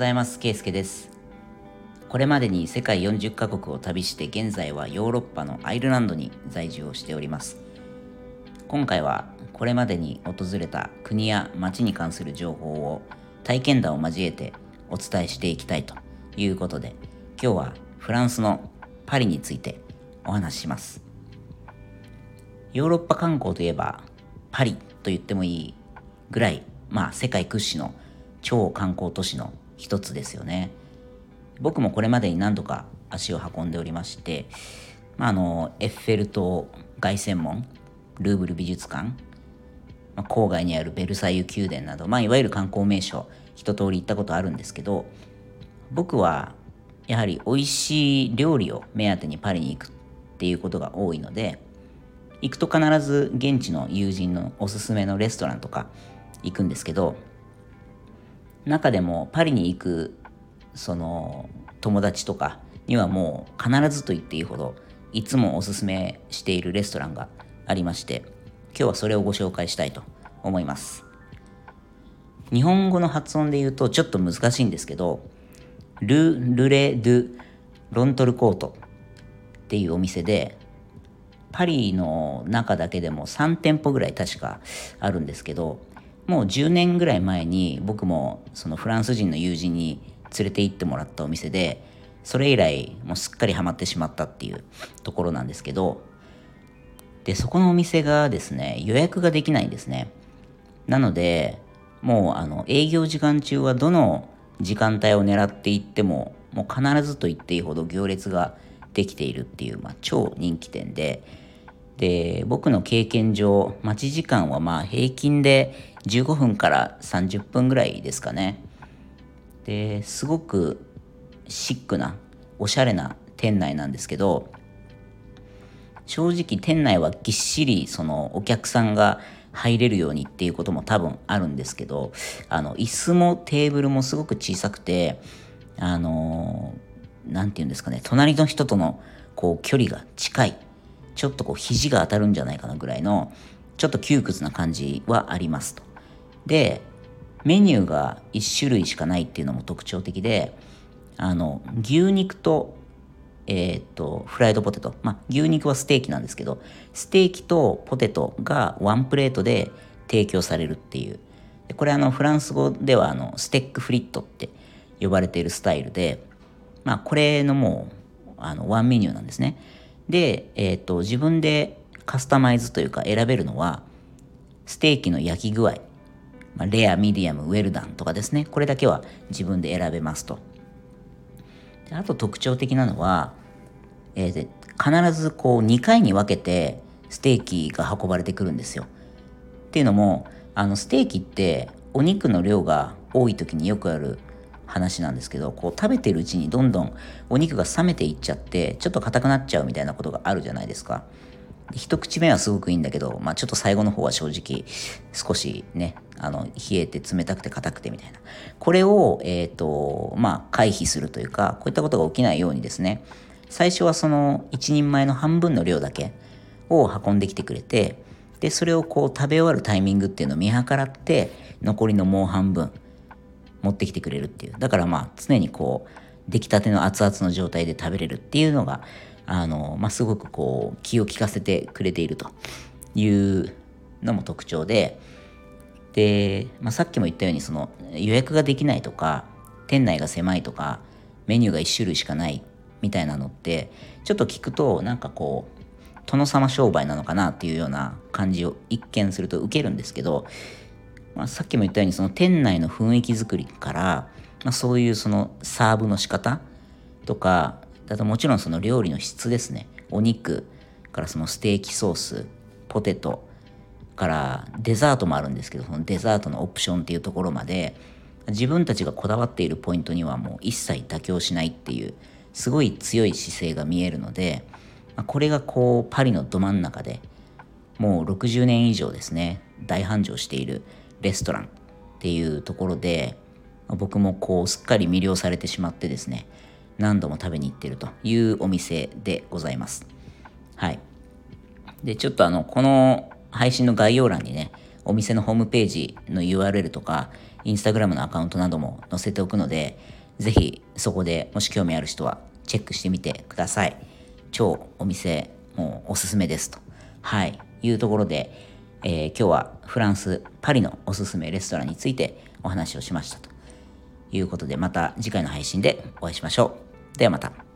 ございます。ケイスケです。これまでに世界40カ国を旅して現在はヨーロッパのアイルランドに在住をしております。今回はこれまでに訪れた国や街に関する情報を体験談を交えてお伝えしていきたいということで今日はフランスのパリについてお話しします。ヨーロッパ観光といえばパリと言ってもいいぐらいまあ世界屈指の超観光都市の一つですよね。僕もこれまでに何度か足を運んでおりまして、まあ、あのエッフェル塔凱旋門ルーブル美術館、まあ、郊外にあるベルサイユ宮殿など、まあ、いわゆる観光名所一通り行ったことあるんですけど僕はやはり美味しい料理を目当てにパリに行くっていうことが多いので行くと必ず現地の友人のおすすめのレストランとか行くんですけど中でもパリに行くその友達とかにはもう必ずと言っていいほどいつもおすすめしているレストランがありまして今日はそれをご紹介したいと思います。日本語の発音で言うとちょっと難しいんですけどル・ルレ・ドゥ・ロントルコートっていうお店でパリの中だけでも3店舗ぐらい確かあるんですけどもう10年ぐらい前に僕もそのフランス人の友人に連れて行ってもらったお店でそれ以来もうすっかりハマってしまったっていうところなんですけどでそこのお店がですね予約ができないんですね。なのでもうあの営業時間中はどの時間帯を狙っていってももう必ずと言っていいほど行列ができているっていう、まあ、超人気店でで僕の経験上待ち時間はまあ平均で15分から30分ぐらいですかね。ですごくシックなおしゃれな店内なんですけど正直店内はぎっしりそのお客さんが入れるようにっていうことも多分あるんですけどあの椅子もテーブルもすごく小さくてあの何て言うんですかね隣の人とのこう距離が近いちょっとこう肘が当たるんじゃないかなぐらいのちょっと窮屈な感じはありますと。でメニューが1種類しかないっていうのも特徴的であの牛肉とえー、っとフライドポテト。まあ牛肉はステーキなんですけどステーキとポテトがワンプレートで提供されるっていう。これあのフランス語ではあのステックフリットって呼ばれているスタイルでまあこれのもうあのワンメニューなんですね。で、えーと、自分でカスタマイズというか選べるのはステーキの焼き具合、まあ、レアミディアムウェルダンとかですね。これだけは自分で選べますと。であと特徴的なのは、えー、必ずこう2回に分けてステーキが運ばれてくるんですよ。っていうのもあのステーキってお肉の量が多い時によくある話なんですけどこう食べてるうちにどんどんお肉が冷めていっちゃってちょっと硬くなっちゃうみたいなことがあるじゃないですか。一口目はすごくいいんだけど、まあ、ちょっと最後の方は正直少しねあの冷えて冷たくて硬くてみたいなこれを、えーとまあ、回避するというかこういったことが起きないようにですね最初はその一人前の半分の量だけを運んできてくれてでそれをこう食べ終わるタイミングっていうのを見計らって残りのもう半分持ってきてくれるっていう。だからまあ常にこう出来たての熱々の状態で食べれるっていうのがあの、まあ、すごくこう気を利かせてくれているというのも特徴で。で、まあ、さっきも言ったようにその予約ができないとか店内が狭いとかメニューが1種類しかないみたいなのってちょっと聞くとなんかこう殿様商売なのかなっていうような感じを一見すると受けるんですけどまあ、さっきも言ったようにその店内の雰囲気作りから、まあ、そういうそのサーブの仕方とかあともちろんその料理の質ですね。お肉からそのステーキソースポテトからデザートもあるんですけどそのデザートのオプションっていうところまで自分たちがこだわっているポイントにはもう一切妥協しないっていうすごい強い姿勢が見えるので、まあ、これがこうパリのど真ん中でもう60年以上ですね大繁盛しているレストランっていうところで僕もこうすっかり魅了されてしまってですね何度も食べに行ってるというお店でございますはいでちょっとあのこの配信の概要欄にねお店のホームページの URL とか、インスタグラムのアカウントなども載せておくので、ぜひそこでもし興味ある人はチェックしてみてください。超お店、もうおすすめですと。はい。いうところで、えー、今日はフランス・パリのおすすめレストランについてお話をしましたということで、また次回の配信でお会いしましょう。ではまた。